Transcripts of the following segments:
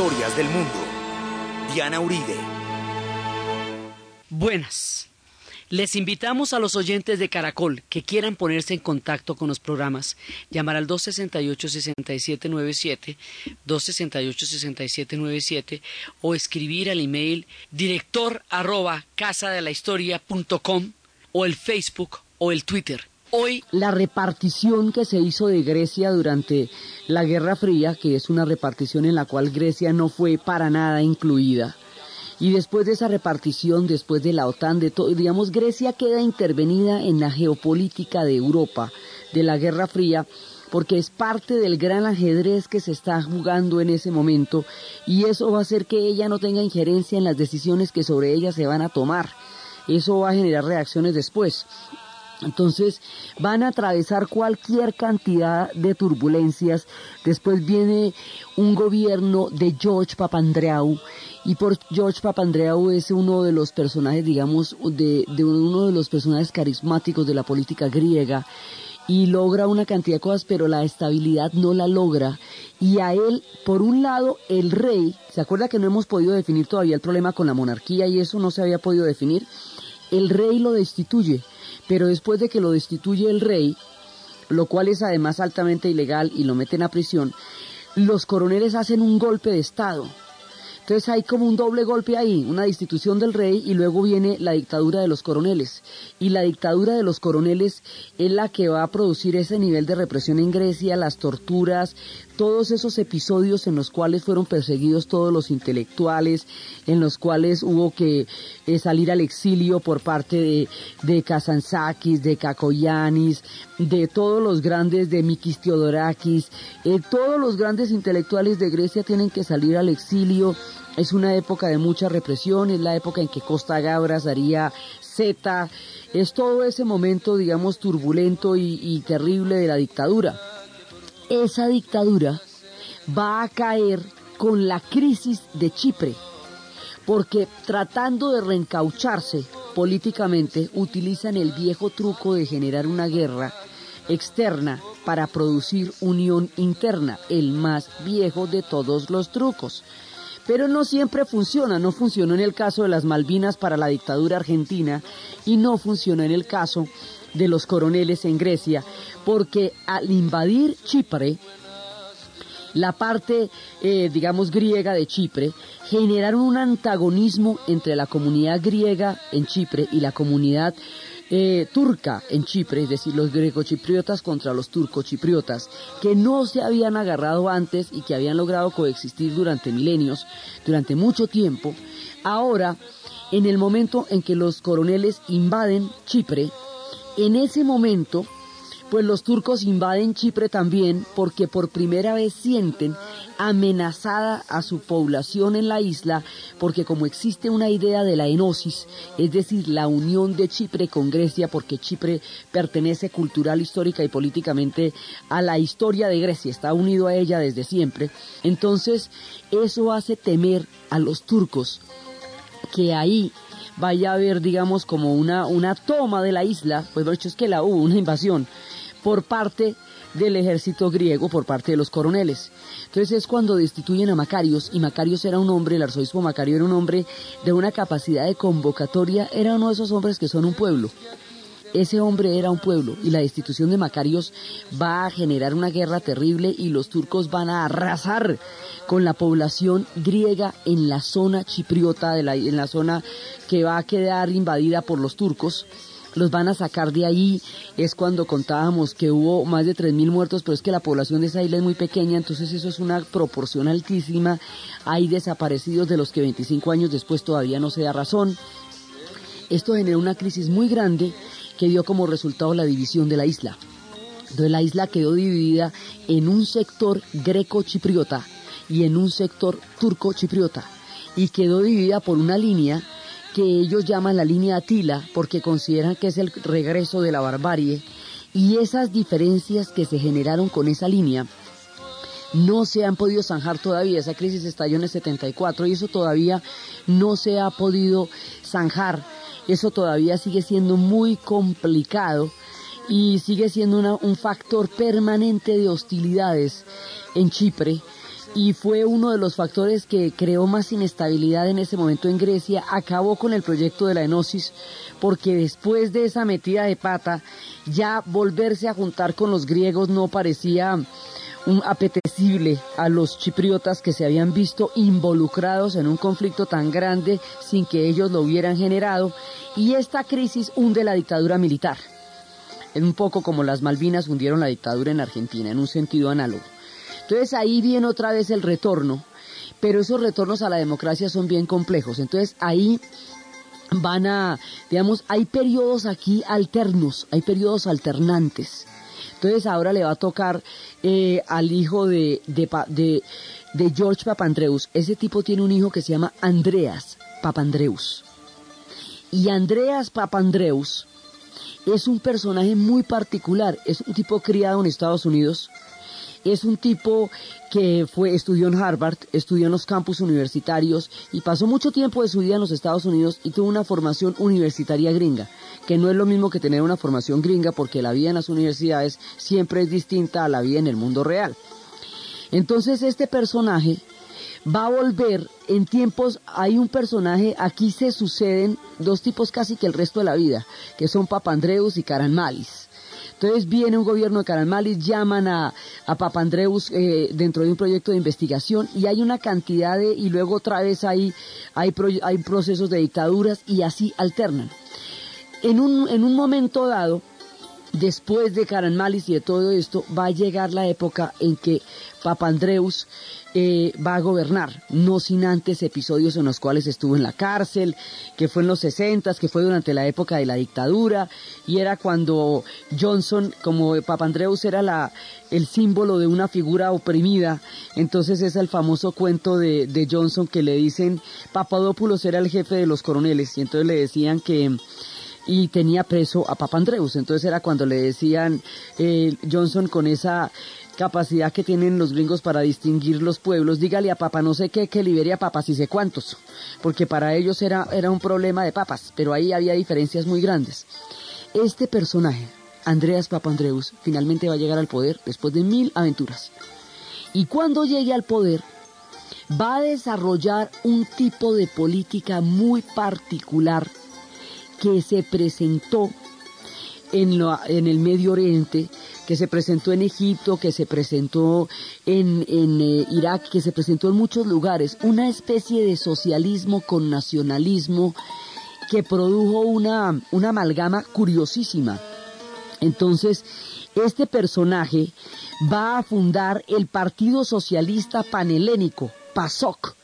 historias del mundo. Diana Uribe. Buenas. Les invitamos a los oyentes de Caracol que quieran ponerse en contacto con los programas, llamar al 268-6797, 268-6797 o escribir al email director arroba casadelahistoria.com o el Facebook o el Twitter. Hoy la repartición que se hizo de Grecia durante la Guerra Fría, que es una repartición en la cual Grecia no fue para nada incluida, y después de esa repartición, después de la OTAN, de todo, digamos, Grecia queda intervenida en la geopolítica de Europa, de la Guerra Fría, porque es parte del gran ajedrez que se está jugando en ese momento y eso va a hacer que ella no tenga injerencia en las decisiones que sobre ella se van a tomar. Eso va a generar reacciones después. Entonces van a atravesar cualquier cantidad de turbulencias. Después viene un gobierno de George Papandreou y por George Papandreou es uno de los personajes, digamos, de, de uno de los personajes carismáticos de la política griega y logra una cantidad de cosas, pero la estabilidad no la logra. Y a él, por un lado, el rey, ¿se acuerda que no hemos podido definir todavía el problema con la monarquía y eso no se había podido definir? El rey lo destituye pero después de que lo destituye el rey, lo cual es además altamente ilegal y lo meten a prisión, los coroneles hacen un golpe de Estado. Entonces hay como un doble golpe ahí, una destitución del rey y luego viene la dictadura de los coroneles. Y la dictadura de los coroneles es la que va a producir ese nivel de represión en Grecia, las torturas, todos esos episodios en los cuales fueron perseguidos todos los intelectuales, en los cuales hubo que eh, salir al exilio por parte de, de Kazantzakis, de Kakoyanis, de todos los grandes, de Mikis Theodorakis, eh, todos los grandes intelectuales de Grecia tienen que salir al exilio. Es una época de mucha represión, es la época en que Costa Gabras haría Z, es todo ese momento, digamos, turbulento y terrible de la dictadura esa dictadura va a caer con la crisis de Chipre, porque tratando de reencaucharse políticamente utilizan el viejo truco de generar una guerra externa para producir unión interna, el más viejo de todos los trucos. Pero no siempre funciona, no funcionó en el caso de las Malvinas para la dictadura argentina y no funcionó en el caso de los coroneles en Grecia, porque al invadir Chipre, la parte, eh, digamos, griega de Chipre, generaron un antagonismo entre la comunidad griega en Chipre y la comunidad eh, turca en Chipre, es decir, los grecochipriotas contra los turcochipriotas, que no se habían agarrado antes y que habían logrado coexistir durante milenios, durante mucho tiempo, ahora, en el momento en que los coroneles invaden Chipre, en ese momento, pues los turcos invaden Chipre también porque por primera vez sienten amenazada a su población en la isla porque como existe una idea de la enosis, es decir, la unión de Chipre con Grecia porque Chipre pertenece cultural, histórica y políticamente a la historia de Grecia, está unido a ella desde siempre, entonces eso hace temer a los turcos que ahí vaya a haber, digamos, como una, una toma de la isla, pues de hecho es que la hubo, una invasión, por parte del ejército griego, por parte de los coroneles. Entonces es cuando destituyen a Macarios, y Macarios era un hombre, el arzobispo Macario era un hombre de una capacidad de convocatoria, era uno de esos hombres que son un pueblo. Ese hombre era un pueblo y la destitución de Macarios va a generar una guerra terrible y los turcos van a arrasar con la población griega en la zona chipriota, de la, en la zona que va a quedar invadida por los turcos los van a sacar de ahí. Es cuando contábamos que hubo más de 3.000 muertos, pero es que la población de esa isla es muy pequeña, entonces eso es una proporción altísima. Hay desaparecidos de los que 25 años después todavía no se da razón. Esto generó una crisis muy grande que dio como resultado la división de la isla. Entonces la isla quedó dividida en un sector greco-chipriota y en un sector turco-chipriota y quedó dividida por una línea que ellos llaman la línea Atila porque consideran que es el regreso de la barbarie y esas diferencias que se generaron con esa línea no se han podido zanjar todavía. Esa crisis estalló en el 74 y eso todavía no se ha podido zanjar eso todavía sigue siendo muy complicado y sigue siendo un factor permanente de hostilidades en Chipre y fue uno de los factores que creó más inestabilidad en ese momento en Grecia, acabó con el proyecto de la enosis, porque después de esa metida de pata, ya volverse a juntar con los griegos no parecía apetecible a los chipriotas que se habían visto involucrados en un conflicto tan grande sin que ellos lo hubieran generado, y esta crisis hunde la dictadura militar. Es un poco como las Malvinas hundieron la dictadura en Argentina, en un sentido análogo. Entonces ahí viene otra vez el retorno, pero esos retornos a la democracia son bien complejos. Entonces ahí van a, digamos, hay periodos aquí alternos, hay periodos alternantes. Entonces ahora le va a tocar eh, al hijo de, de, de, de George Papandreus. Ese tipo tiene un hijo que se llama Andreas Papandreus. Y Andreas Papandreus es un personaje muy particular, es un tipo criado en Estados Unidos, es un tipo que fue, estudió en Harvard, estudió en los campus universitarios y pasó mucho tiempo de su vida en los Estados Unidos y tuvo una formación universitaria gringa, que no es lo mismo que tener una formación gringa porque la vida en las universidades siempre es distinta a la vida en el mundo real. Entonces este personaje va a volver en tiempos, hay un personaje, aquí se suceden dos tipos casi que el resto de la vida, que son Papandreus y Caranmalis. Entonces viene un gobierno de Caranmalis, llaman a, a Papandreus eh, dentro de un proyecto de investigación y hay una cantidad de, y luego otra vez hay, hay, hay procesos de dictaduras y así alternan. En un, en un momento dado, después de Caranmalis y de todo esto, va a llegar la época en que Papandreus eh, va a gobernar, no sin antes episodios en los cuales estuvo en la cárcel, que fue en los 60, que fue durante la época de la dictadura, y era cuando Johnson, como Papandreus era la, el símbolo de una figura oprimida, entonces es el famoso cuento de, de Johnson que le dicen, Papadopoulos era el jefe de los coroneles, y entonces le decían que y tenía preso a Papandreus. Entonces era cuando le decían eh, Johnson con esa capacidad que tienen los gringos para distinguir los pueblos, dígale a papa no sé qué que libere a papas y sé cuántos, porque para ellos era, era un problema de papas, pero ahí había diferencias muy grandes. Este personaje, Andreas Papandreus, finalmente va a llegar al poder después de mil aventuras. Y cuando llegue al poder, va a desarrollar un tipo de política muy particular que se presentó en, en el Medio Oriente, que se presentó en Egipto, que se presentó en, en eh, Irak, que se presentó en muchos lugares, una especie de socialismo con nacionalismo que produjo una, una amalgama curiosísima. Entonces, este personaje va a fundar el Partido Socialista Panhelénico, PASOK.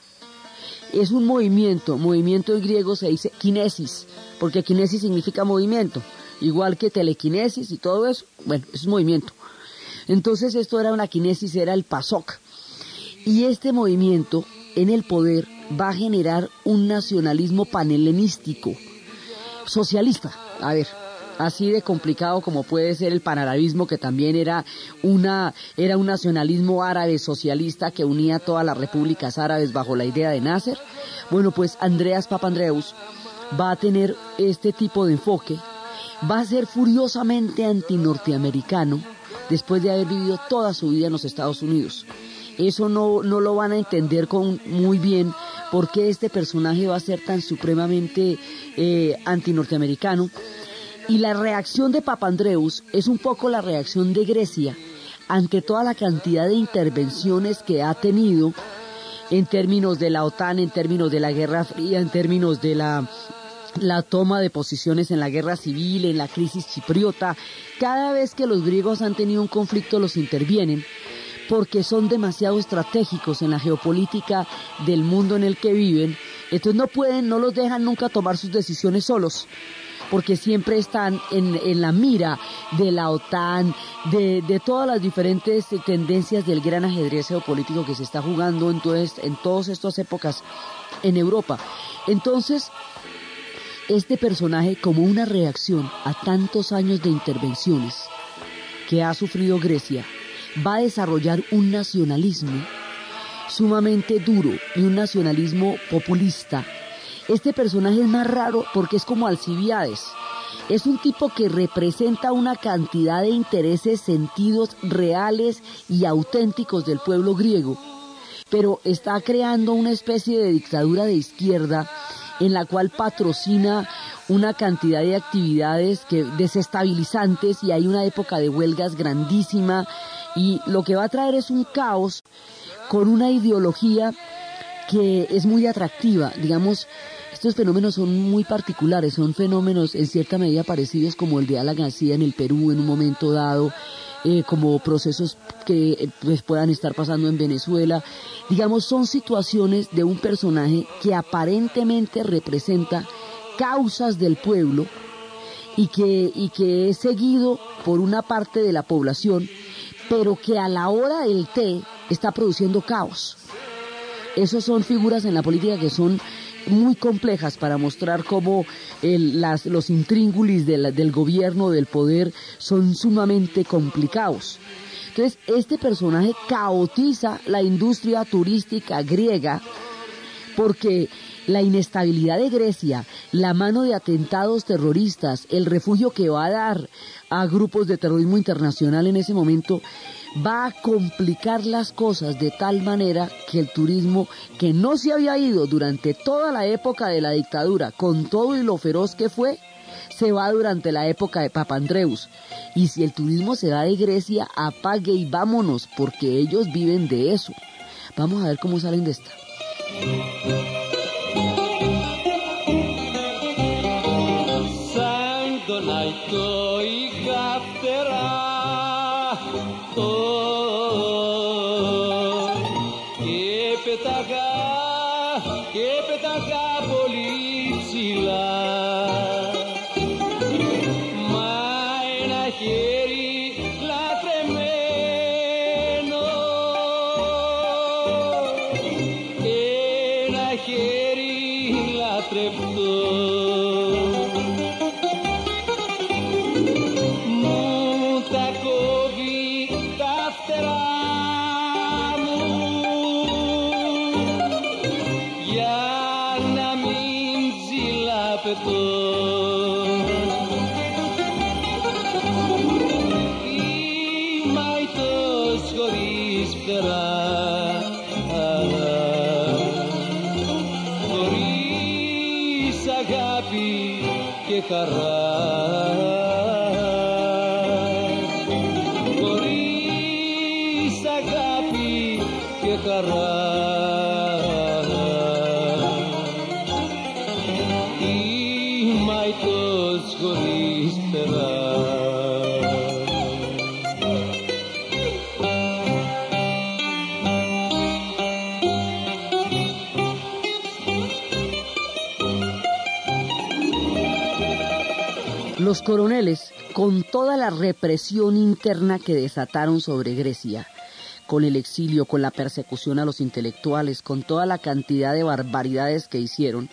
Es un movimiento, movimiento en griego se dice kinesis, porque kinesis significa movimiento igual que telequinesis y todo eso, bueno, es movimiento. Entonces esto era una kinesis, era el PASOK. Y este movimiento en el poder va a generar un nacionalismo panhelenístico, socialista. A ver, así de complicado como puede ser el panarabismo, que también era, una, era un nacionalismo árabe socialista que unía todas las repúblicas árabes bajo la idea de Nasser. Bueno, pues Andreas Papandreus va a tener este tipo de enfoque va a ser furiosamente antinorteamericano después de haber vivido toda su vida en los Estados Unidos. Eso no, no lo van a entender con, muy bien por qué este personaje va a ser tan supremamente eh, antinorteamericano. Y la reacción de Papandreus es un poco la reacción de Grecia ante toda la cantidad de intervenciones que ha tenido en términos de la OTAN, en términos de la Guerra Fría, en términos de la la toma de posiciones en la guerra civil, en la crisis chipriota. Cada vez que los griegos han tenido un conflicto los intervienen porque son demasiado estratégicos en la geopolítica del mundo en el que viven. Entonces no pueden, no los dejan nunca tomar sus decisiones solos porque siempre están en, en la mira de la OTAN, de, de, todas las diferentes tendencias del gran ajedrez geopolítico que se está jugando en, en todas estas épocas en Europa. Entonces, este personaje como una reacción a tantos años de intervenciones que ha sufrido Grecia, va a desarrollar un nacionalismo sumamente duro y un nacionalismo populista. Este personaje es más raro porque es como Alcibiades. Es un tipo que representa una cantidad de intereses, sentidos reales y auténticos del pueblo griego pero está creando una especie de dictadura de izquierda en la cual patrocina una cantidad de actividades que desestabilizantes y hay una época de huelgas grandísima y lo que va a traer es un caos con una ideología que es muy atractiva, digamos, estos fenómenos son muy particulares, son fenómenos en cierta medida parecidos como el de Alan García en el Perú en un momento dado, eh, como procesos que eh, pues, puedan estar pasando en Venezuela. Digamos, son situaciones de un personaje que aparentemente representa causas del pueblo y que, y que es seguido por una parte de la población, pero que a la hora del té está produciendo caos. Esas son figuras en la política que son muy complejas para mostrar cómo las, los intríngulis del gobierno, del poder, son sumamente complicados. Entonces, este personaje caotiza la industria turística griega porque la inestabilidad de Grecia, la mano de atentados terroristas, el refugio que va a dar a grupos de terrorismo internacional en ese momento, va a complicar las cosas de tal manera que el turismo que no se había ido durante toda la época de la dictadura, con todo y lo feroz que fue, se va durante la época de Papandreus. Y si el turismo se da de Grecia, apague y vámonos, porque ellos viven de eso. Vamos a ver cómo salen de esta. τον αϊκό η καυτερά Los coroneles, con toda la represión interna que desataron sobre Grecia, con el exilio, con la persecución a los intelectuales, con toda la cantidad de barbaridades que hicieron,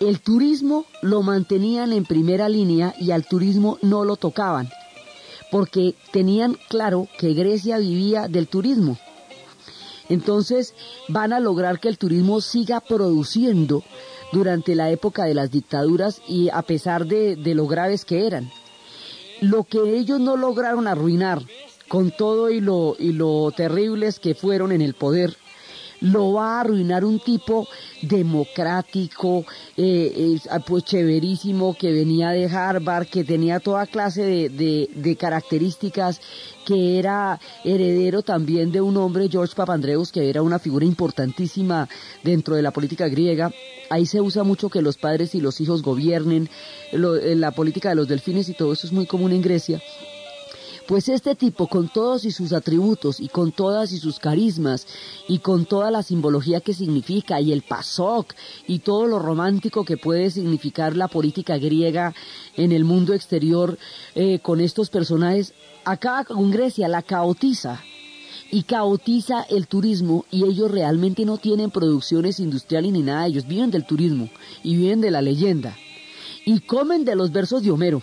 el turismo lo mantenían en primera línea y al turismo no lo tocaban, porque tenían claro que Grecia vivía del turismo. Entonces van a lograr que el turismo siga produciendo durante la época de las dictaduras y a pesar de, lo graves que eran. Lo que ellos no lograron arruinar con todo y lo, y lo terribles que fueron en el poder, lo va a arruinar un tipo democrático, eh, ah, pues chéverísimo, que venía de Harvard, que tenía toda clase de, de, características, que era heredero también de un hombre, George Papandreou, que era una figura importantísima dentro de la política griega. Ahí se usa mucho que los padres y los hijos gobiernen, eh, la política de los delfines y todo eso es muy común en Grecia. Pues este tipo, con todos y sus atributos, y con todas y sus carismas, y con toda la simbología que significa, y el PASOK, y todo lo romántico que puede significar la política griega en el mundo exterior, eh, con estos personajes, acá con Grecia la caotiza y caotiza el turismo y ellos realmente no tienen producciones industriales ni nada, ellos viven del turismo y viven de la leyenda y comen de los versos de Homero.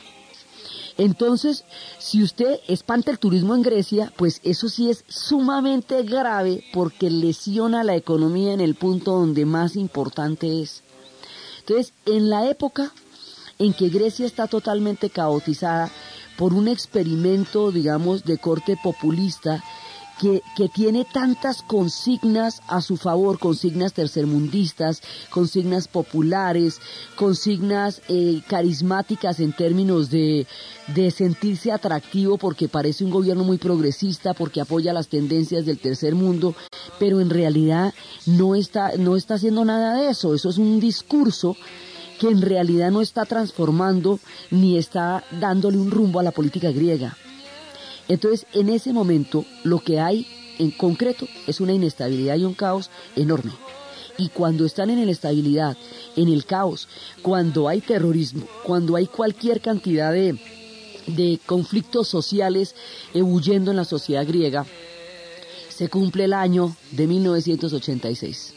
Entonces, si usted espanta el turismo en Grecia, pues eso sí es sumamente grave porque lesiona la economía en el punto donde más importante es. Entonces, en la época en que Grecia está totalmente caotizada por un experimento, digamos, de corte populista, que, tiene tantas consignas a su favor, consignas tercermundistas, consignas populares, consignas eh, carismáticas en términos de, de sentirse atractivo porque parece un gobierno muy progresista, porque apoya las tendencias del tercer mundo, pero en realidad no está, no está haciendo nada de eso. Eso es un discurso que en realidad no está transformando ni está dándole un rumbo a la política griega. Entonces, en ese momento, lo que hay en concreto es una inestabilidad y un caos enorme. Y cuando están en la inestabilidad, en el caos, cuando hay terrorismo, cuando hay cualquier cantidad de, de conflictos sociales ebulliendo en la sociedad griega, se cumple el año de 1986.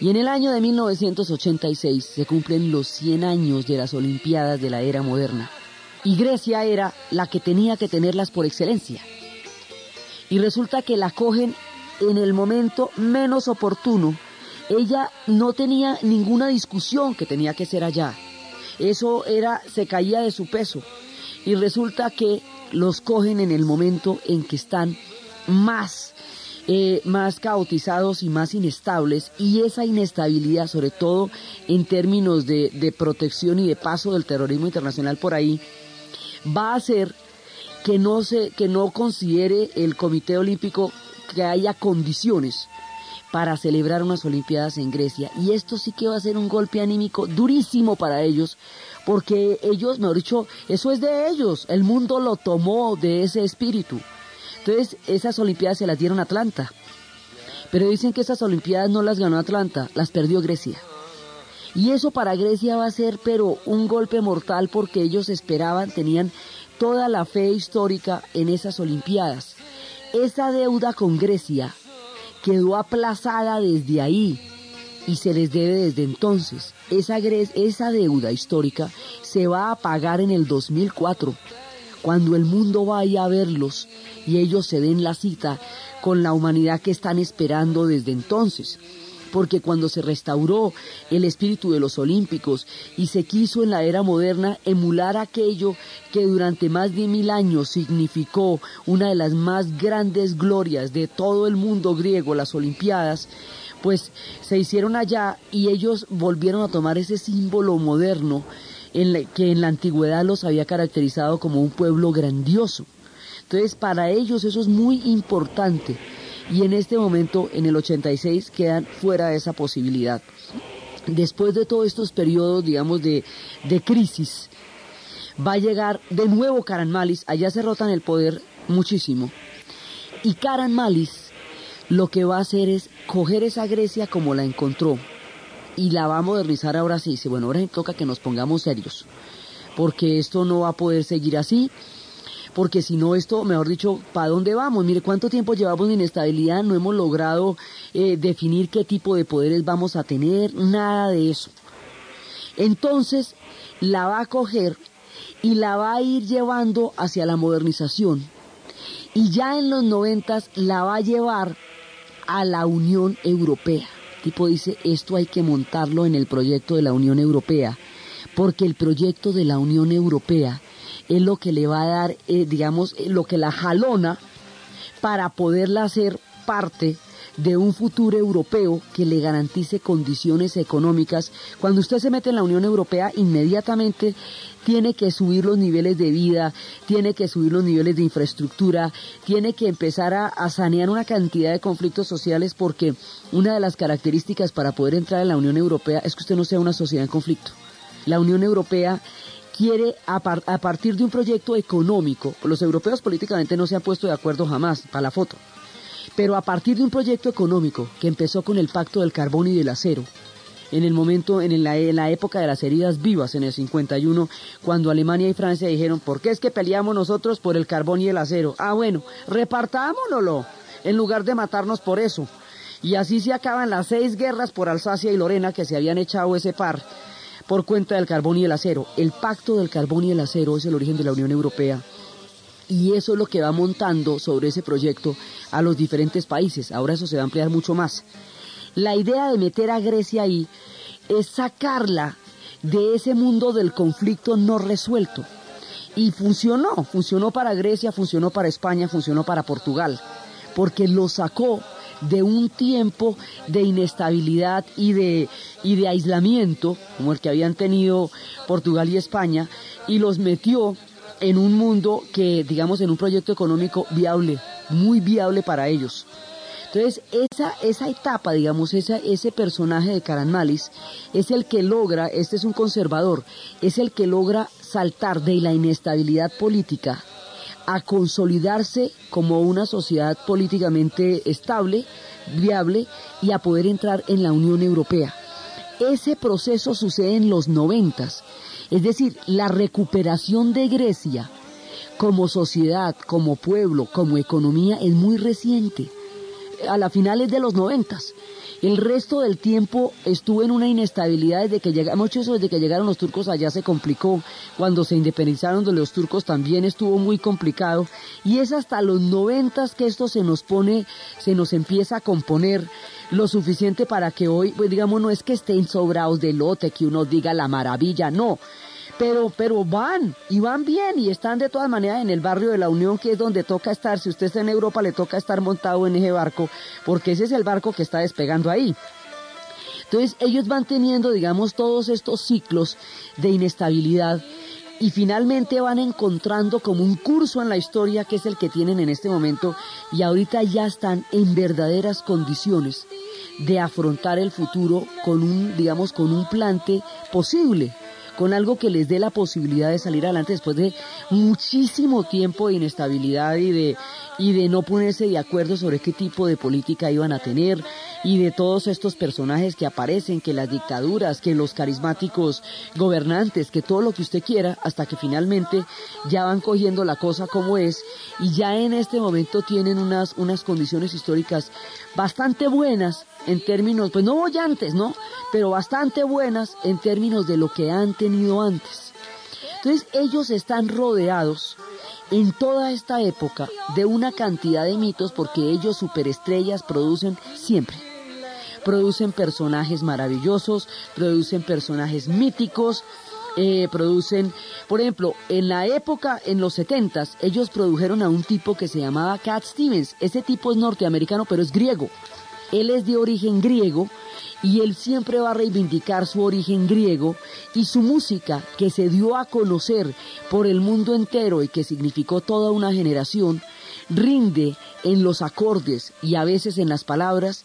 Y en el año de 1986 se cumplen los 100 años de las Olimpiadas de la era moderna y Grecia era la que tenía que tenerlas por excelencia. Y resulta que la cogen en el momento menos oportuno. Ella no tenía ninguna discusión que tenía que ser allá. Eso era, se caía de su peso. Y resulta que los cogen en el momento en que están más, eh, más caotizados y más inestables. Y esa inestabilidad, sobre todo en términos de, de protección y de paso del terrorismo internacional por ahí, va a hacer que no se, que no considere el Comité Olímpico que haya condiciones para celebrar unas Olimpiadas en Grecia. Y esto sí que va a ser un golpe anímico durísimo para ellos, porque ellos, mejor dicho, eso es de ellos, el mundo lo tomó de ese espíritu. Entonces, esas Olimpiadas se las dieron a Atlanta. Pero dicen que esas Olimpiadas no las ganó Atlanta, las perdió Grecia. Y eso para Grecia va a ser pero un golpe mortal porque ellos esperaban, tenían toda la fe histórica en esas Olimpiadas. Esa deuda con Grecia quedó aplazada desde ahí y se les debe desde entonces. Esa, esa deuda histórica se va a pagar en el 2004, cuando el mundo vaya a verlos y ellos se den la cita con la humanidad que están esperando desde entonces porque cuando se restauró el espíritu de los olímpicos y se quiso en la era moderna emular aquello que durante más de mil años significó una de las más grandes glorias de todo el mundo griego, las Olimpiadas, pues se hicieron allá y ellos volvieron a tomar ese símbolo moderno en que en la antigüedad los había caracterizado como un pueblo grandioso. Entonces, para ellos eso es muy importante y en este momento, en el 86, quedan fuera de esa posibilidad. Después de todos estos periodos, digamos, de, de crisis, va a llegar de nuevo Karan Malis, allá se rotan el poder muchísimo, y Karan Malis lo que va a hacer es coger esa Grecia como la encontró y la va a modernizar ahora sí. Dice, bueno, ahora toca que nos pongamos serios, porque esto no va a poder seguir así porque si no esto, mejor dicho, ¿para dónde vamos? Mire cuánto tiempo llevamos de inestabilidad, no hemos logrado eh, definir qué tipo de poderes vamos a tener, nada de eso. Entonces, la va a coger y la va a ir llevando hacia la modernización. Y ya en los noventas la va a llevar a la Unión Europea. tipo dice, esto hay que montarlo en el proyecto de la Unión Europea, porque el proyecto de la Unión Europea es lo que le va a dar, eh, digamos, eh, lo que la jalona para poderla hacer parte de un futuro europeo que le garantice condiciones económicas. Cuando usted se mete en la Unión Europea, inmediatamente tiene que subir los niveles de vida, tiene que subir los niveles de infraestructura, tiene que empezar a, a, sanear una cantidad de conflictos sociales porque una de las características para poder entrar en la Unión Europea es que usted no sea una sociedad en conflicto. La Unión Europea quiere a, partir de un proyecto económico, los europeos políticamente no se han puesto de acuerdo jamás para la foto, pero a partir de un proyecto económico que empezó con el pacto del carbón y del acero, en el momento, en la, en la, época de las heridas vivas, en el 51, cuando Alemania y Francia dijeron, ¿por qué es que peleamos nosotros por el carbón y el acero? Ah, bueno, repartámonoslo, en lugar de matarnos por eso. Y así se acaban las seis guerras por Alsacia y Lorena que se habían echado ese par por cuenta del carbón y el acero. El pacto del carbón y el acero es el origen de la Unión Europea y eso es lo que va montando sobre ese proyecto a los diferentes países. Ahora eso se va a ampliar mucho más. La idea de meter a Grecia ahí es sacarla de ese mundo del conflicto no resuelto. Y funcionó, funcionó para Grecia, funcionó para España, funcionó para Portugal. porque los sacó de un tiempo de inestabilidad y de, y de aislamiento, como el que habían tenido Portugal y España, y los metió en un mundo que, digamos, en un proyecto económico viable, muy viable para ellos. Entonces, esa, esa etapa, digamos, esa, ese personaje de Caranmalis es el que logra, este es un conservador, es el que logra saltar de la inestabilidad política a consolidarse como una sociedad políticamente estable, viable y a poder entrar en la Unión Europea. Ese proceso sucede en los noventas, es decir, la recuperación de Grecia como sociedad, como pueblo, como economía es muy reciente, a la finales de los noventas. El resto del tiempo estuvo en una inestabilidad desde que llegamos, mucho eso desde que llegaron los turcos allá se complicó. Cuando se independizaron de los turcos también estuvo muy complicado. Y es hasta los noventas que esto se nos pone, se nos empieza a componer lo suficiente para que hoy, pues digamos, no es que estén sobrados de lote, que uno diga la maravilla, no pero, pero van y van bien y están de todas maneras en el barrio de la Unión, que es donde toca estar. Si usted está en Europa, le toca estar montado en ese barco, porque ese es el barco que está despegando ahí. Entonces ellos van teniendo, digamos, todos estos ciclos de inestabilidad y finalmente van encontrando como un curso en la historia que es el que tienen en este momento y ahorita ya están en verdaderas condiciones de afrontar el futuro con un, digamos, con un plante posible con algo que les dé la posibilidad de salir adelante después de muchísimo tiempo de inestabilidad y de, y de no ponerse de acuerdo sobre qué tipo de política iban a tener y de todos estos personajes que aparecen, que las dictaduras, que los carismáticos gobernantes, que todo lo que usted quiera, hasta que finalmente ya van cogiendo la cosa como es y ya en este momento tienen unas, unas condiciones históricas bastante buenas en términos, pues no bollantes, ¿no? Pero bastante buenas en términos de lo que han tenido antes. Entonces ellos están rodeados en toda esta época de una cantidad de mitos porque ellos superestrellas producen siempre. Producen personajes maravillosos, producen personajes míticos, eh, producen, por ejemplo, en la época, en los setentas, ellos produjeron a un tipo que se llamaba Cat Stevens. Ese tipo es norteamericano, pero es griego. Él es de origen griego y él siempre va a reivindicar su origen griego y su música que se dio a conocer por el mundo entero y que significó toda una generación, rinde en los acordes y a veces en las palabras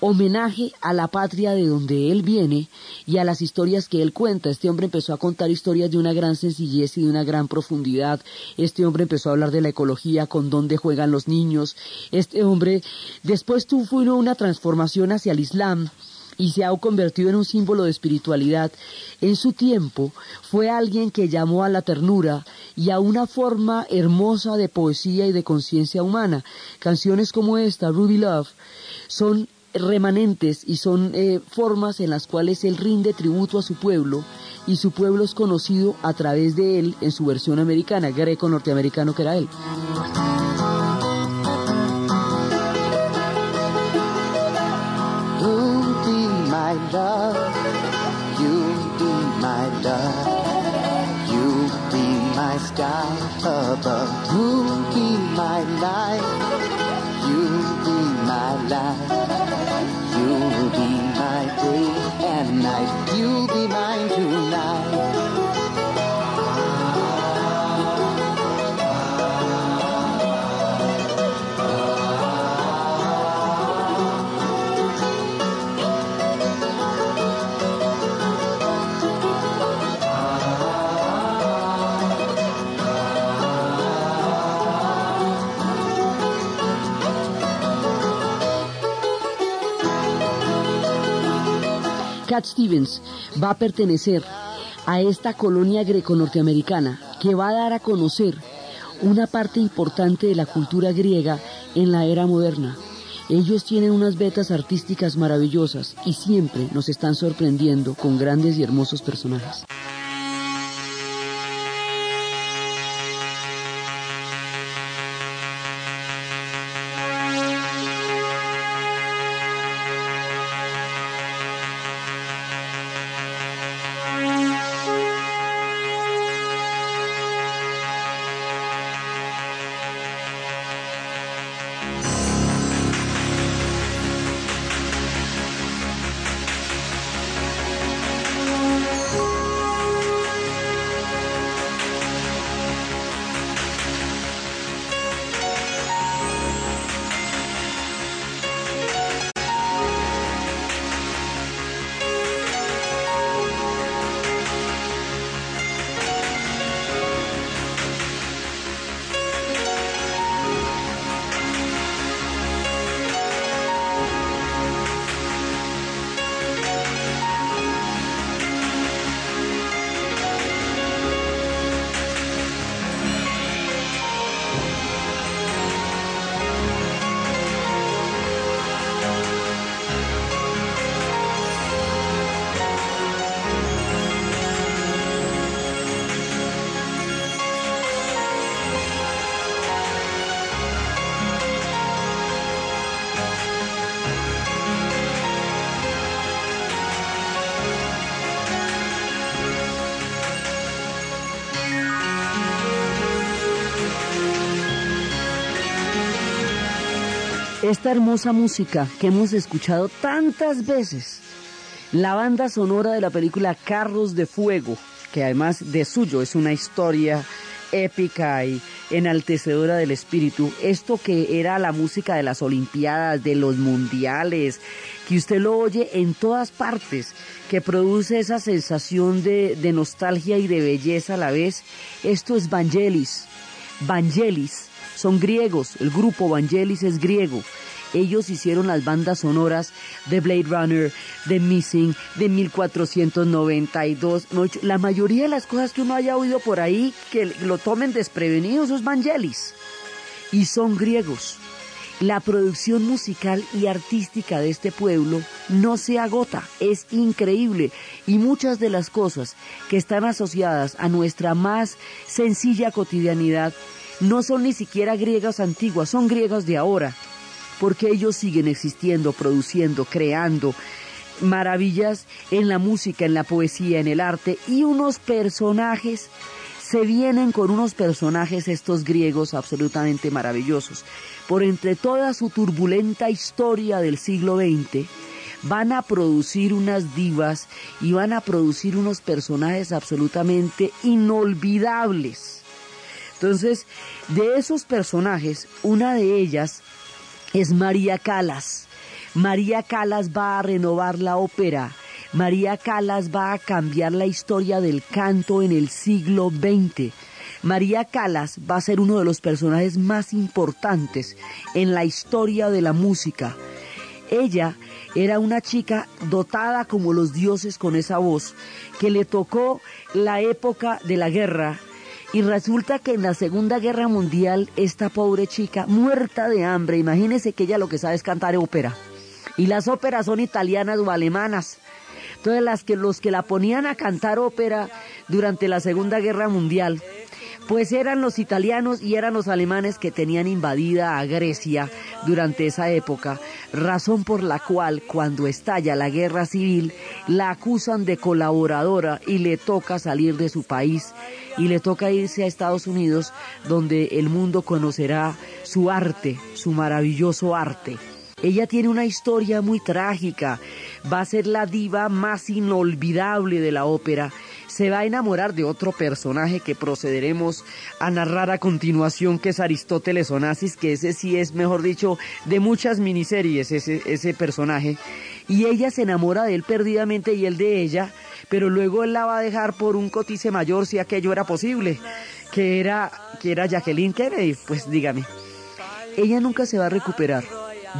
homenaje a la patria de donde él viene y a las historias que él cuenta. Este hombre empezó a contar historias de una gran sencillez y de una gran profundidad. Este hombre empezó a hablar de la ecología, con dónde juegan los niños. Este hombre después tuvo una transformación hacia el Islam y se ha convertido en un símbolo de espiritualidad, en su tiempo fue alguien que llamó a la ternura y a una forma hermosa de poesía y de conciencia humana. Canciones como esta, Ruby Love, son remanentes y son eh, formas en las cuales él rinde tributo a su pueblo y su pueblo es conocido a través de él en su versión americana, greco-norteamericano que era él. You'll be my day and night. You'll be mine tonight. Cat Stevens va a pertenecer a esta colonia greco-norteamericana que va a dar a conocer una parte importante de la cultura griega en la era moderna. Ellos tienen unas vetas artísticas maravillosas y siempre nos están sorprendiendo con grandes y hermosos personajes. Esta hermosa música que hemos escuchado tantas veces, la banda sonora de la película Carros de Fuego, que además de suyo es una historia épica y enaltecedora del espíritu, esto que era la música de las Olimpiadas, de los mundiales, que usted lo oye en todas partes, que produce esa sensación de, de nostalgia y de belleza a la vez, esto es Vangelis. Vangelis son griegos, el grupo Vangelis es griego. Ellos hicieron las bandas sonoras de Blade Runner, de Missing, de 1492. La mayoría de las cosas que uno haya oído por ahí, que lo tomen desprevenidos, es Vangelis. Y son griegos. La producción musical y artística de este pueblo no se agota, es increíble y muchas de las cosas que están asociadas a nuestra más sencilla cotidianidad no son ni siquiera griegas antiguas, son griegas de ahora porque ellos siguen existiendo, produciendo, creando maravillas en la música, en la poesía, en el arte y unos personajes se vienen con unos personajes estos griegos absolutamente maravillosos. Por entre toda su turbulenta historia del siglo XX, van a producir unas divas y van a producir unos personajes absolutamente inolvidables. Entonces, de esos personajes, una de ellas es María Calas. María Calas va a renovar la ópera. María Calas va a cambiar la historia del canto en el siglo XX. María Calas va a ser uno de los personajes más importantes en la historia de la música. Ella era una chica dotada como los dioses con esa voz, que le tocó la época de la guerra, y resulta que en la Segunda Guerra Mundial, esta pobre chica, muerta de hambre, imagínese que ella lo que sabe es cantar ópera. Y las óperas son italianas o alemanas. Entonces las que, los que la ponían a cantar ópera durante la Segunda Guerra Mundial, pues eran los italianos y eran los alemanes que tenían invadida a Grecia durante esa época, razón por la cual cuando estalla la guerra civil la acusan de colaboradora y le toca salir de su país. Y le toca irse a Estados Unidos donde el mundo conocerá su arte, su maravilloso arte. Ella tiene una historia muy trágica, va a ser la diva más inolvidable de la ópera, se va a enamorar de otro personaje que procederemos a narrar a continuación, que es Aristóteles Onassis, que ese sí es, mejor dicho, de muchas miniseries ese, ese personaje, y ella se enamora de él perdidamente y él de ella, pero luego él la va a dejar por un cotice mayor si aquello era posible, que era, que era Jacqueline Kennedy, pues dígame. Ella nunca se va a recuperar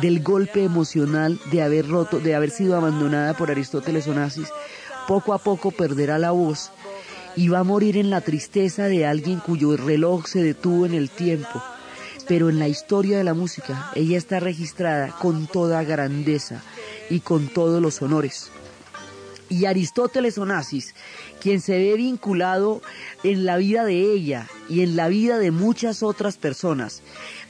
del golpe emocional de haber roto, de haber sido abandonada por Aristóteles Onassis, poco a poco perderá la voz y va a morir en la tristeza de alguien cuyo reloj se detuvo en el tiempo. Pero en la historia de la música ella está registrada con toda grandeza y con todos los honores. Y Aristóteles Onassis, quien se ve vinculado en la vida de ella y en la vida de muchas otras personas,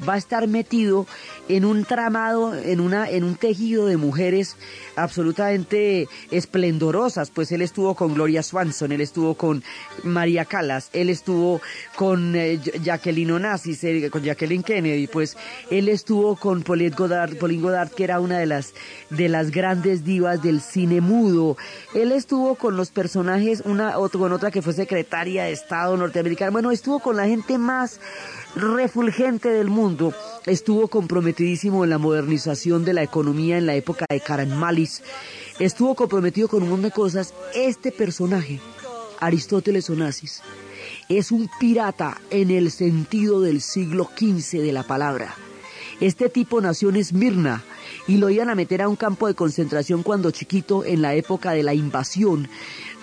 va a estar metido en un tramado, en, una, en un tejido de mujeres absolutamente esplendorosas, pues él estuvo con Gloria Swanson, él estuvo con María Callas, él estuvo con eh, Jacqueline Onassis, eh, con Jacqueline Kennedy, pues él estuvo con Pauline Godard, Pauline Godard, que era una de las, de las grandes divas del cine mudo, él estuvo con los personajes, una, otro, con otra que fue secretaria de Estado norteamericana, bueno, estuvo con la gente más refulgente del mundo, estuvo comprometidísimo en la modernización de la economía en la época de Karen Malis, estuvo comprometido con un montón de cosas. Este personaje, Aristóteles Onassis, es un pirata en el sentido del siglo XV de la palabra. Este tipo nació en Esmirna, y lo iban a meter a un campo de concentración cuando chiquito en la época de la invasión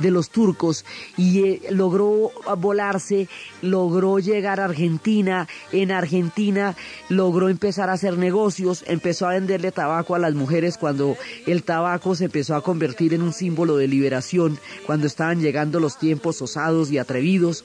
de los turcos y eh, logró volarse, logró llegar a Argentina, en Argentina logró empezar a hacer negocios, empezó a venderle tabaco a las mujeres cuando el tabaco se empezó a convertir en un símbolo de liberación, cuando estaban llegando los tiempos osados y atrevidos.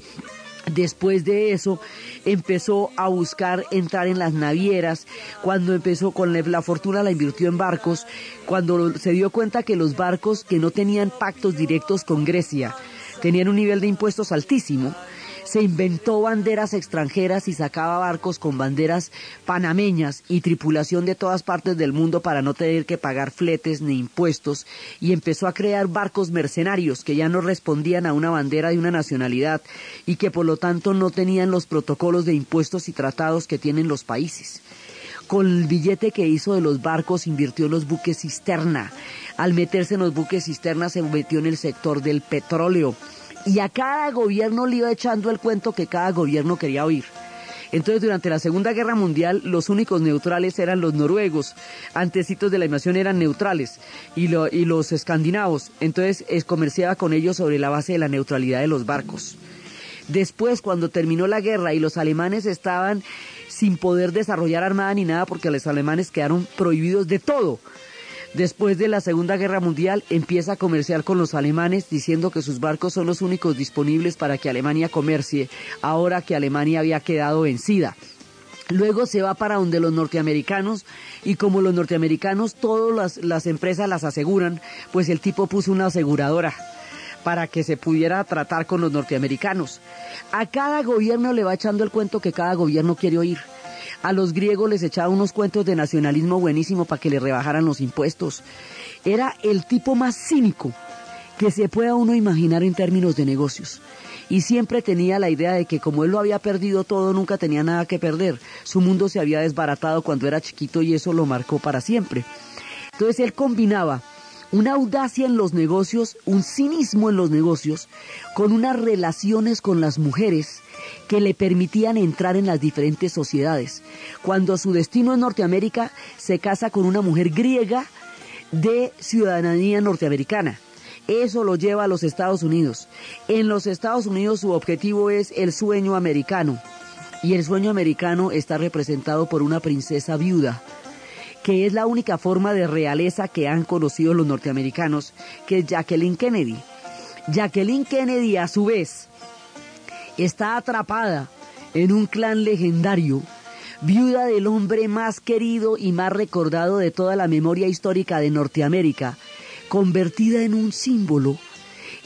Después de eso empezó a buscar entrar en las navieras, cuando empezó con la fortuna la invirtió en barcos, cuando se dio cuenta que los barcos que no tenían pactos directos con Grecia tenían un nivel de impuestos altísimo, se inventó banderas extranjeras y sacaba barcos con banderas panameñas y tripulación de todas partes del mundo para no tener que pagar fletes ni impuestos y empezó a crear barcos mercenarios que ya no respondían a una bandera de una nacionalidad y que por lo tanto no tenían los protocolos de impuestos y tratados que tienen los países. Con el billete que hizo de los barcos invirtió en los buques cisterna. Al meterse en los buques cisterna se metió en el sector del petróleo. Y a cada gobierno le iba echando el cuento que cada gobierno quería oír. Entonces, durante la Segunda Guerra Mundial, los únicos neutrales eran los noruegos. Antecitos de la invasión eran neutrales. Y, los escandinavos. Entonces, comerciaba con ellos sobre la base de la neutralidad de los barcos. Después, cuando terminó la guerra y los alemanes estaban sin poder desarrollar armada ni nada porque los alemanes quedaron prohibidos de todo. Después de la Segunda Guerra Mundial empieza a comerciar con los alemanes diciendo que sus barcos son los únicos disponibles para que Alemania comercie, ahora que Alemania había quedado vencida. Luego se va para donde los norteamericanos y como los norteamericanos todas las, las empresas las aseguran, pues el tipo puso una aseguradora para que se pudiera tratar con los norteamericanos. A cada gobierno le va echando el cuento que cada gobierno quiere oír. A los griegos les echaba unos cuentos de nacionalismo buenísimo para que le rebajaran los impuestos. Era el tipo más cínico que se pueda uno imaginar en términos de negocios. Y siempre tenía la idea de que como él lo había perdido todo, nunca tenía nada que perder. Su mundo se había desbaratado cuando era chiquito y eso lo marcó para siempre. Entonces él combinaba una audacia en los negocios, un cinismo en los negocios, con unas relaciones con las mujeres que le permitían entrar en las diferentes sociedades. Cuando su destino es Norteamérica, se casa con una mujer griega de ciudadanía norteamericana. Eso lo lleva a los Estados Unidos. En los Estados Unidos su objetivo es el sueño americano. Y el sueño americano está representado por una princesa viuda que es la única forma de realeza que han conocido los norteamericanos, que es Jacqueline Kennedy. Jacqueline Kennedy, a su vez, está atrapada en un clan legendario, viuda del hombre más querido y más recordado de toda la memoria histórica de Norteamérica, convertida en un símbolo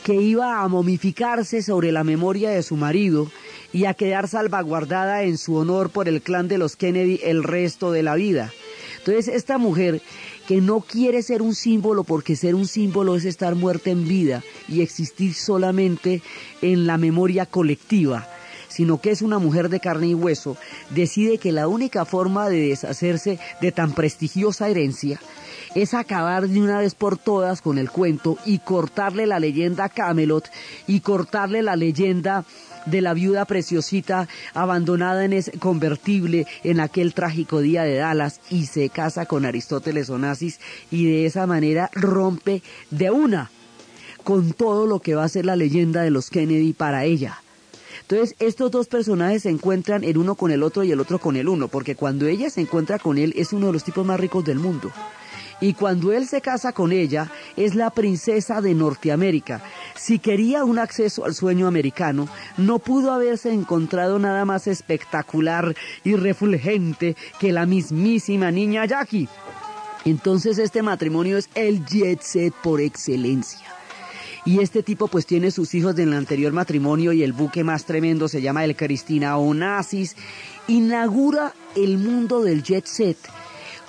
que iba a momificarse sobre la memoria de su marido y a quedar salvaguardada en su honor por el clan de los Kennedy el resto de la vida. Entonces, esta mujer que no quiere ser un símbolo porque ser un símbolo es estar muerta en vida y existir solamente en la memoria colectiva, sino que es una mujer de carne y hueso, decide que la única forma de deshacerse de tan prestigiosa herencia es acabar de una vez por todas con el cuento y cortarle la leyenda a Camelot y cortarle la leyenda de la viuda preciosita abandonada en ese convertible en aquel trágico día de Dallas y se casa con Aristóteles Onassis y de esa manera rompe de una con todo lo que va a ser la leyenda de los Kennedy para ella. Entonces, estos dos personajes se encuentran el uno con el otro y el otro con el uno, porque cuando ella se encuentra con él es uno de los tipos más ricos del mundo. Y cuando él se casa con ella, es la princesa de Norteamérica. Si quería un acceso al sueño americano, no pudo haberse encontrado nada más espectacular y refulgente que la mismísima niña Jackie. Entonces este matrimonio es el jet set por excelencia. Y este tipo pues tiene sus hijos del anterior matrimonio y el buque más tremendo se llama el Cristina Onassis. Inaugura el mundo del jet set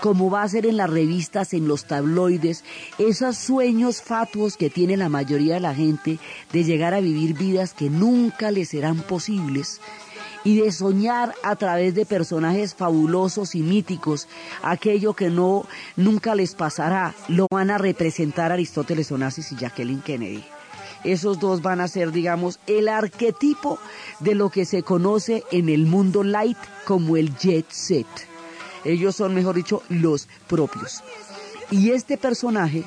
como va a ser en las revistas, en los tabloides, esos sueños fatuos que tiene la mayoría de la gente de llegar a vivir vidas que nunca les serán posibles y de soñar a través de personajes fabulosos y míticos aquello que no nunca les pasará, lo van a representar Aristóteles Onassis y Jacqueline Kennedy. Esos dos van a ser, digamos, el arquetipo de lo que se conoce en el mundo light como el jet set. Ellos son, mejor dicho, los propios. Y este personaje,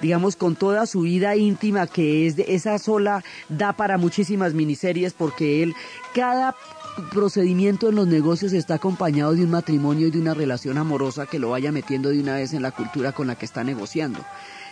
digamos, con toda su vida íntima, que es de esa sola, da para muchísimas miniseries porque él, cada procedimiento en los negocios está acompañado de un matrimonio y de una relación amorosa que lo vaya metiendo de una vez en la cultura con la que está negociando.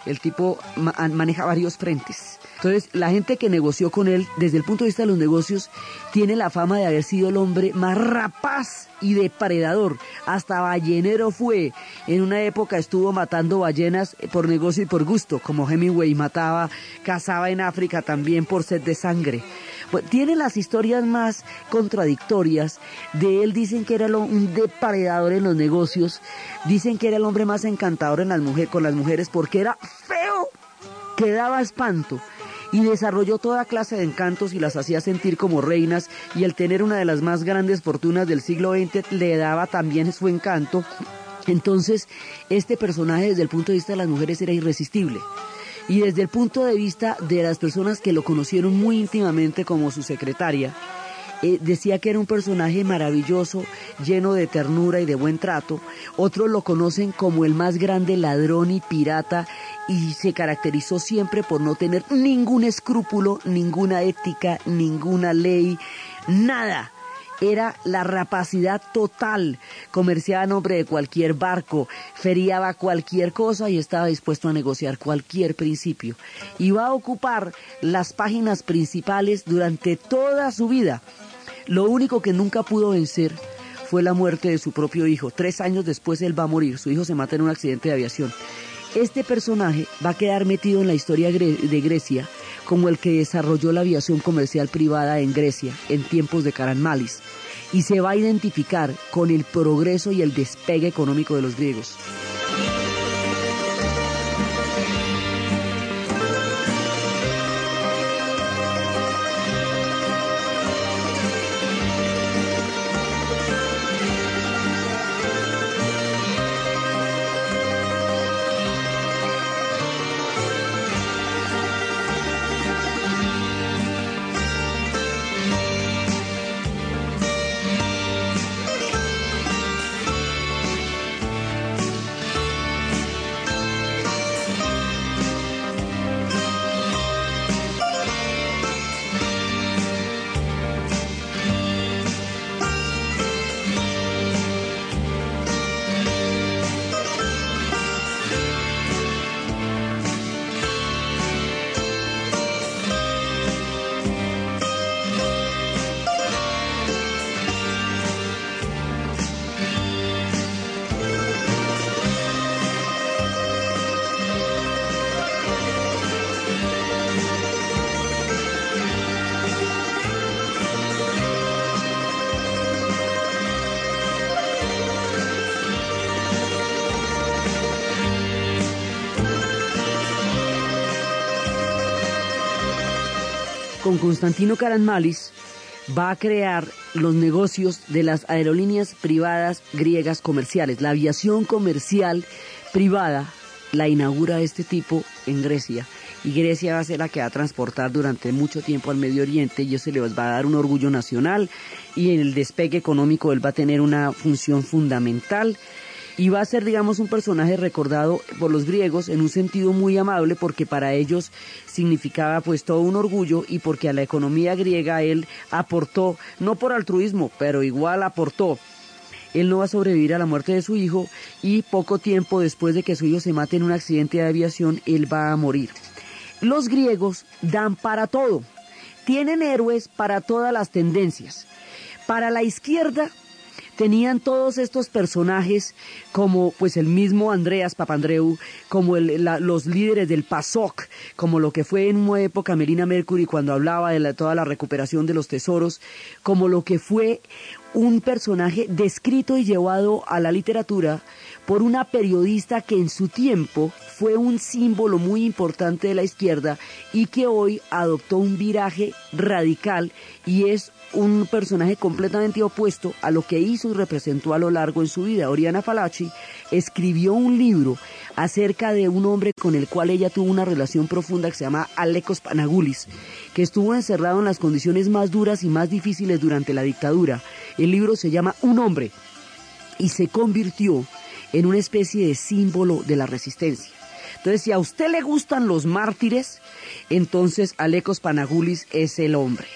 El tipo maneja varios frentes. Entonces, la gente que negoció con él, desde el punto de vista de los negocios, tiene la fama de haber sido el hombre más rapaz y depredador. Hasta ballenero fue. En una época estuvo matando ballenas por negocio y por gusto, como Hemingway mataba, cazaba en África también por sed de sangre. Pues, tiene las historias más contradictorias. De él dicen que era un depredador en los negocios, dicen que era el hombre más encantador en las mujeres, con las mujeres porque era feo, que daba espanto y desarrolló toda clase de encantos y las hacía sentir como reinas y el tener una de las más grandes fortunas del siglo XX le daba también su encanto. Entonces, este personaje desde el punto de vista de las mujeres era irresistible. Y desde el punto de vista de las personas que lo conocieron muy íntimamente como su secretaria, eh, decía que era un personaje maravilloso, lleno de ternura y de buen trato. Otros lo conocen como el más grande ladrón y pirata y se caracterizó siempre por no tener ningún escrúpulo, ninguna ética, ninguna ley, nada era la rapacidad total. Comerciaba a nombre de cualquier barco, feriaba cualquier cosa y estaba dispuesto a negociar cualquier principio. Iba a ocupar las páginas principales durante toda su vida. Lo único que nunca pudo vencer fue la muerte de su propio hijo. Tres años después él va a morir. Su hijo se mata en un accidente de aviación. Este personaje va a quedar metido en la historia de Grecia como el que desarrolló la aviación comercial privada en Grecia en tiempos de Karanmalis y se va a identificar con el progreso y el despegue económico de los griegos. Con Constantino Caranmalis va a crear los negocios de las aerolíneas privadas griegas comerciales. La aviación comercial privada la inaugura este tipo en Grecia. Y Grecia va a ser la que va a transportar durante mucho tiempo al Medio Oriente y eso le va a dar un orgullo nacional. Y en el despegue económico él va a tener una función fundamental y va a ser, digamos, un personaje recordado por los griegos en un sentido muy amable porque para ellos significaba pues todo un orgullo y porque a la economía griega él aportó, no por altruismo, pero igual aportó. Él no va a sobrevivir a la muerte de su hijo y poco tiempo después de que su hijo se mate en un accidente de aviación, él va a morir. Los griegos dan para todo, tienen héroes para todas las tendencias. Para la izquierda tenían todos estos personajes como pues el mismo Andreas Papandreou, como los líderes del PASOK, como lo que fue en una época Melina Mercury cuando hablaba de toda la recuperación de los tesoros, como lo que fue un personaje descrito y llevado a la literatura por una periodista que en su tiempo fue un símbolo muy importante de la izquierda y que hoy adoptó un viraje radical y es un personaje completamente opuesto a lo que hizo y representó a lo largo en su vida. Oriana Falaci escribió un libro acerca de un hombre con el cual ella tuvo una relación profunda que se llama Alekos Panagoulis, que estuvo encerrado en las condiciones más duras y más difíciles durante la dictadura. El libro se llama Un hombre y se convirtió en una especie de símbolo de la resistencia. Entonces, si a usted le gustan los mártires, entonces Alekos Panagoulis es el hombre.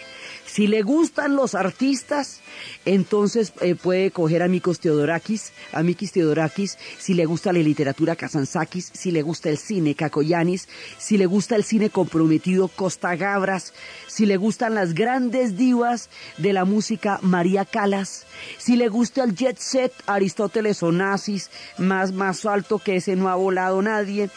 Si le gustan los artistas, entonces eh, puede coger a Mikos Teodorakis, a Mikis Teodorakis, si le gusta la literatura Kazantzakis, si le gusta el cine Kakoyanis, si le gusta el cine comprometido Costa Gabras, si le gustan las grandes divas de la música María Calas, si le gusta el jet set Aristóteles Onassis, más, más alto que ese no ha volado nadie,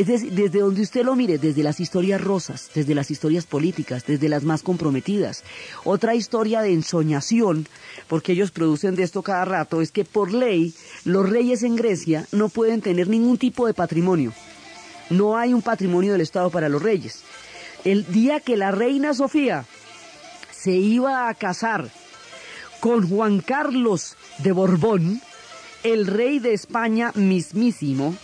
Es decir, desde donde usted lo mire, desde las historias rosas, desde las historias políticas, desde las más comprometidas. Otra historia de ensoñación, porque ellos producen de esto cada rato, es que por ley los reyes en Grecia no pueden tener ningún tipo de patrimonio. No hay un patrimonio del Estado para los reyes. El día que la reina Sofía se iba a casar con Juan Carlos de Borbón, el rey de España mismísimo,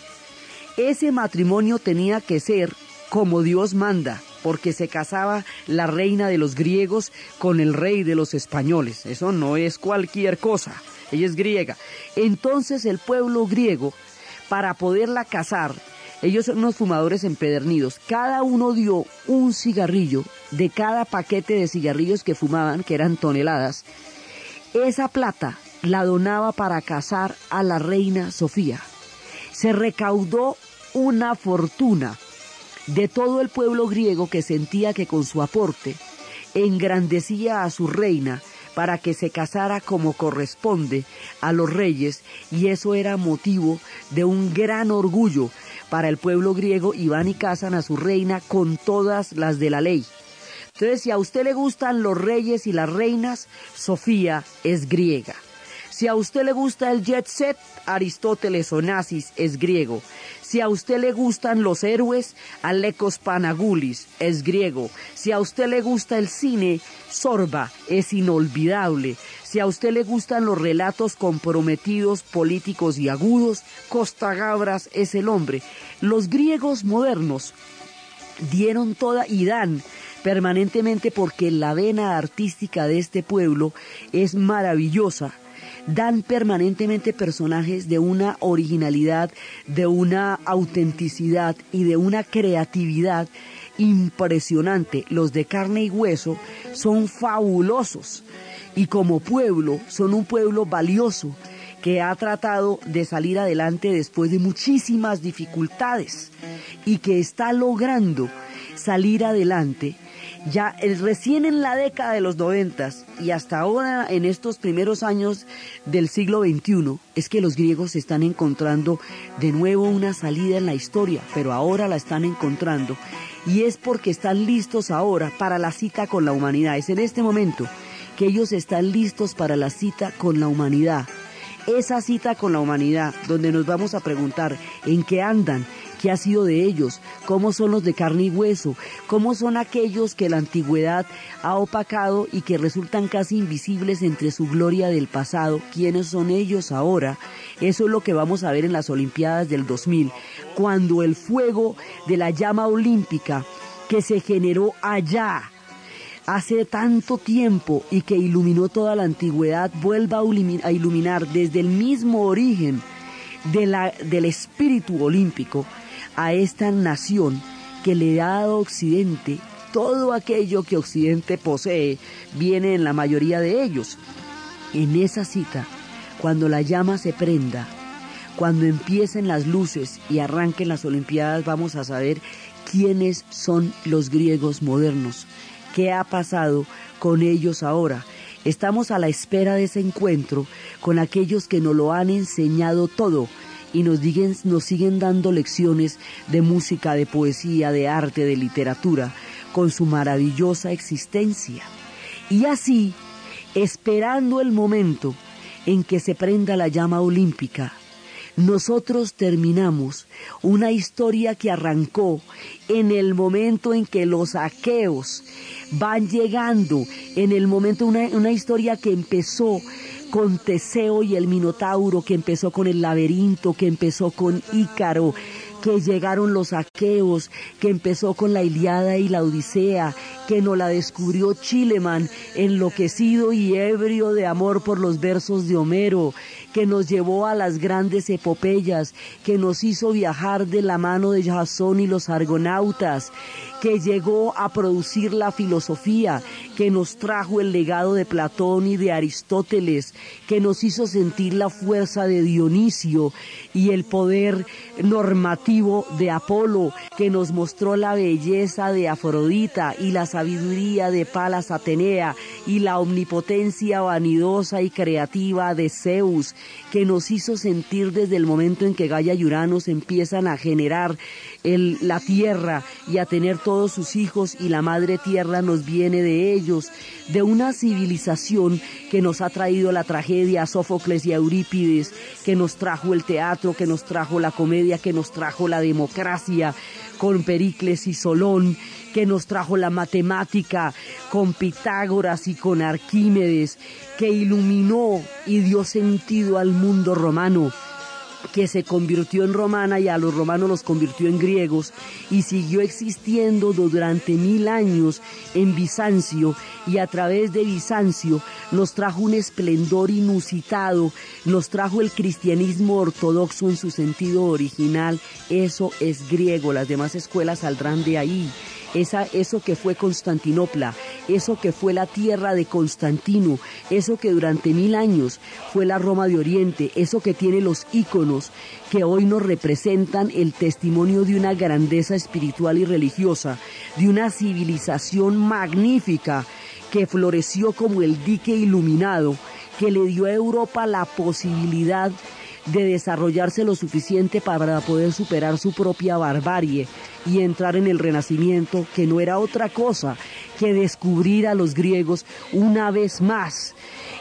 ese matrimonio tenía que ser como Dios manda, porque se casaba la reina de los griegos con el rey de los españoles. Eso no es cualquier cosa, ella es griega. Entonces el pueblo griego, para poderla casar, ellos son unos fumadores empedernidos. Cada uno dio un cigarrillo de cada paquete de cigarrillos que fumaban, que eran toneladas. Esa plata la donaba para casar a la reina Sofía. Se recaudó una fortuna de todo el pueblo griego que sentía que con su aporte engrandecía a su reina para que se casara como corresponde a los reyes y eso era motivo de un gran orgullo para el pueblo griego y van y casan a su reina con todas las de la ley. Entonces, si a usted le gustan los reyes y las reinas, Sofía es griega. Si a usted le gusta el jet set, Aristóteles Onassis es griego. Si a usted le gustan los héroes, Alecos Panagulis es griego. Si a usted le gusta el cine, Sorba es inolvidable. Si a usted le gustan los relatos comprometidos, políticos y agudos, Costa Gabras es el hombre. Los griegos modernos dieron toda y dan permanentemente porque la vena artística de este pueblo es maravillosa dan permanentemente personajes de una originalidad, de una autenticidad y de una creatividad impresionante. Los de carne y hueso son fabulosos y como pueblo son un pueblo valioso que ha tratado de salir adelante después de muchísimas dificultades y que está logrando salir adelante ya el, recién en la década de los noventas y hasta ahora en estos primeros años del siglo XXI es que los griegos están encontrando de nuevo una salida en la historia, pero ahora la están encontrando y es porque están listos ahora para la cita con la humanidad. Es en este momento que ellos están listos para la cita con la humanidad. Esa cita con la humanidad donde nos vamos a preguntar en qué andan, ¿Qué ha sido de ellos? ¿Cómo son los de carne y hueso? ¿Cómo son aquellos que la antigüedad ha opacado y que resultan casi invisibles entre su gloria del pasado? ¿Quiénes son ellos ahora? Eso es lo que vamos a ver en las Olimpiadas del 2000, cuando el fuego de la llama olímpica que se generó allá, hace tanto tiempo y que iluminó toda la antigüedad vuelva a iluminar desde el mismo origen del espíritu olímpico a esta nación que le ha dado Occidente todo aquello que Occidente posee viene en la mayoría de ellos. En esa cita, cuando la llama se prenda, cuando empiecen las luces y arranquen las Olimpiadas, vamos a saber quiénes son los griegos modernos, qué ha pasado con ellos ahora. Estamos a la espera de ese encuentro con aquellos que nos lo han enseñado todo, y nos, nos siguen dando lecciones de música, de poesía, de arte, de literatura, con su maravillosa existencia. Y así, esperando el momento en que se prenda la llama olímpica, nosotros terminamos una historia que arrancó en el momento en que los aqueos van llegando, en el momento, una, una historia que empezó con Teseo y el Minotauro, que empezó con el laberinto, que empezó con Ícaro, que llegaron los aqueos, que empezó con la Iliada y la Odisea, que nos la descubrió Chileman, enloquecido y ebrio de amor por los versos de Homero, que nos llevó a las grandes epopeyas, que nos hizo viajar de la mano de Jasón y los argonautas, que llegó a producir la filosofía, que nos trajo el legado de Platón y de Aristóteles, que nos hizo sentir la fuerza de Dionisio y el poder normativo de Apolo, que nos mostró la belleza de Afrodita y la sabiduría de Palas Atenea y la omnipotencia vanidosa y creativa de Zeus, que nos hizo sentir desde el momento en que Gaia y Uranos empiezan a generar la tierra y a tener todos sus hijos y la madre tierra nos viene de ellos, de una civilización que nos ha traído la tragedia a Sófocles y a Eurípides, que nos trajo el teatro, que nos trajo la comedia, que nos trajo la democracia con Pericles y Solón, que nos trajo la matemática con Pitágoras y con Arquímedes, que iluminó y dio sentido al mundo romano que se convirtió en romana y a los romanos los convirtió en griegos y siguió existiendo durante mil años en Bizancio y a través de Bizancio nos trajo un esplendor inusitado, nos trajo el cristianismo ortodoxo en su sentido original, eso es griego, las demás escuelas saldrán de ahí eso que fue Constantinopla, eso que fue la tierra de Constantino, eso que durante mil años fue la Roma de Oriente, eso que tiene los íconos que hoy nos representan el testimonio de una grandeza espiritual y religiosa, de una civilización magnífica que floreció como el dique iluminado, que le dio a Europa la posibilidad de desarrollarse lo suficiente para poder superar su propia barbarie y entrar en el renacimiento, que no era otra cosa que descubrir a los griegos una vez más.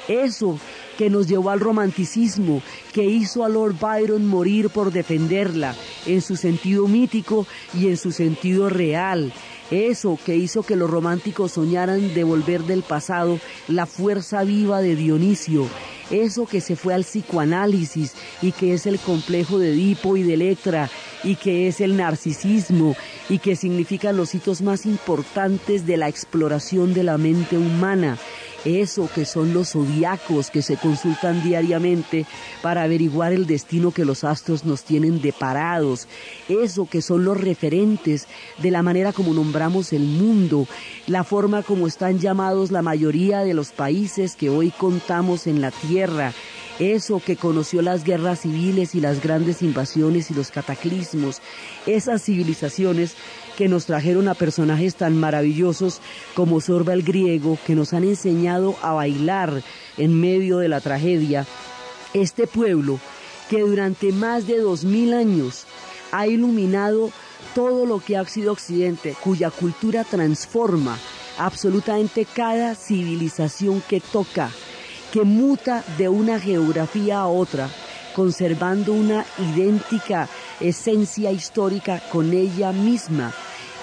Eso que nos llevó al romanticismo, que hizo a Lord Byron morir por defenderla, en su sentido mítico y en su sentido real. Eso que hizo que los románticos soñaran devolver del pasado la fuerza viva de Dionisio, eso que se fue al psicoanálisis y que es el complejo de Edipo y de Electra y que es el narcisismo y que significan los hitos más importantes de la exploración de la mente humana eso que son los zodiacos que se consultan diariamente para averiguar el destino que los astros nos tienen deparados, eso que son los referentes de la manera como nombramos el mundo, la forma como están llamados la mayoría de los países que hoy contamos en la Tierra, eso que conoció las guerras civiles y las grandes invasiones y los cataclismos, esas civilizaciones que nos trajeron a personajes tan maravillosos como Sorba el griego, que nos han enseñado a bailar en medio de la tragedia. Este pueblo que durante más de dos mil años ha iluminado todo lo que ha sido Occidente, cuya cultura transforma absolutamente cada civilización que toca, que muta de una geografía a otra, conservando una idéntica esencia histórica con ella misma.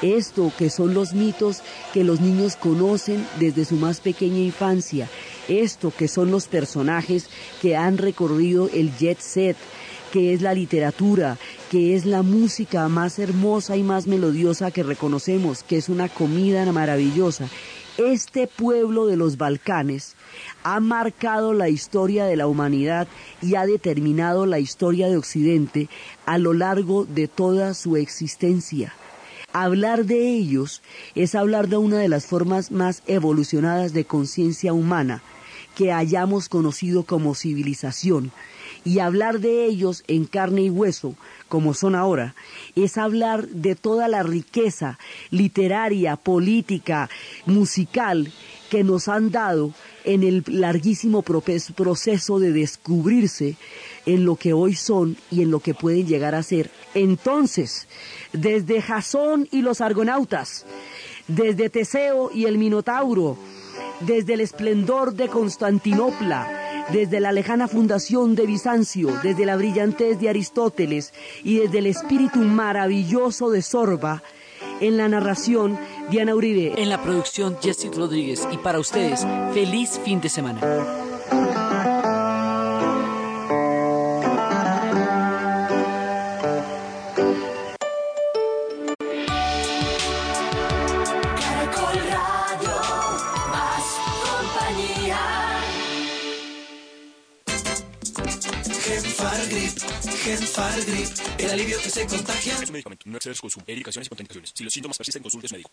Esto que son los mitos que los niños conocen desde su más pequeña infancia. Esto que son los personajes que han recorrido el jet set, que es la literatura, que es la música más hermosa y más melodiosa que reconocemos, que es una comida maravillosa. Este pueblo de los Balcanes ha marcado la historia de la humanidad y ha determinado la historia de Occidente a lo largo de toda su existencia. Hablar de ellos es hablar de una de las formas más evolucionadas de conciencia humana que hayamos conocido como civilización, y hablar de ellos en carne y hueso, como son ahora, es hablar de toda la riqueza literaria, política, musical que nos han dado en el larguísimo proceso de descubrirse en lo que hoy son y en lo que pueden llegar a ser. Entonces, desde Jasón y los argonautas, desde Teseo y el Minotauro, desde el esplendor de Constantinopla, desde la lejana fundación de Bizancio, desde la brillantez de Aristóteles y desde el espíritu maravilloso de Sorba, en la narración Diana Uribe. En la producción Jesse Rodríguez. Y para ustedes, feliz fin de semana. El alivio que se contagia. Es un medicamento, no exceder su consumo. Indicaciones y contraindicaciones. Si los síntomas persisten, consulte a su médico.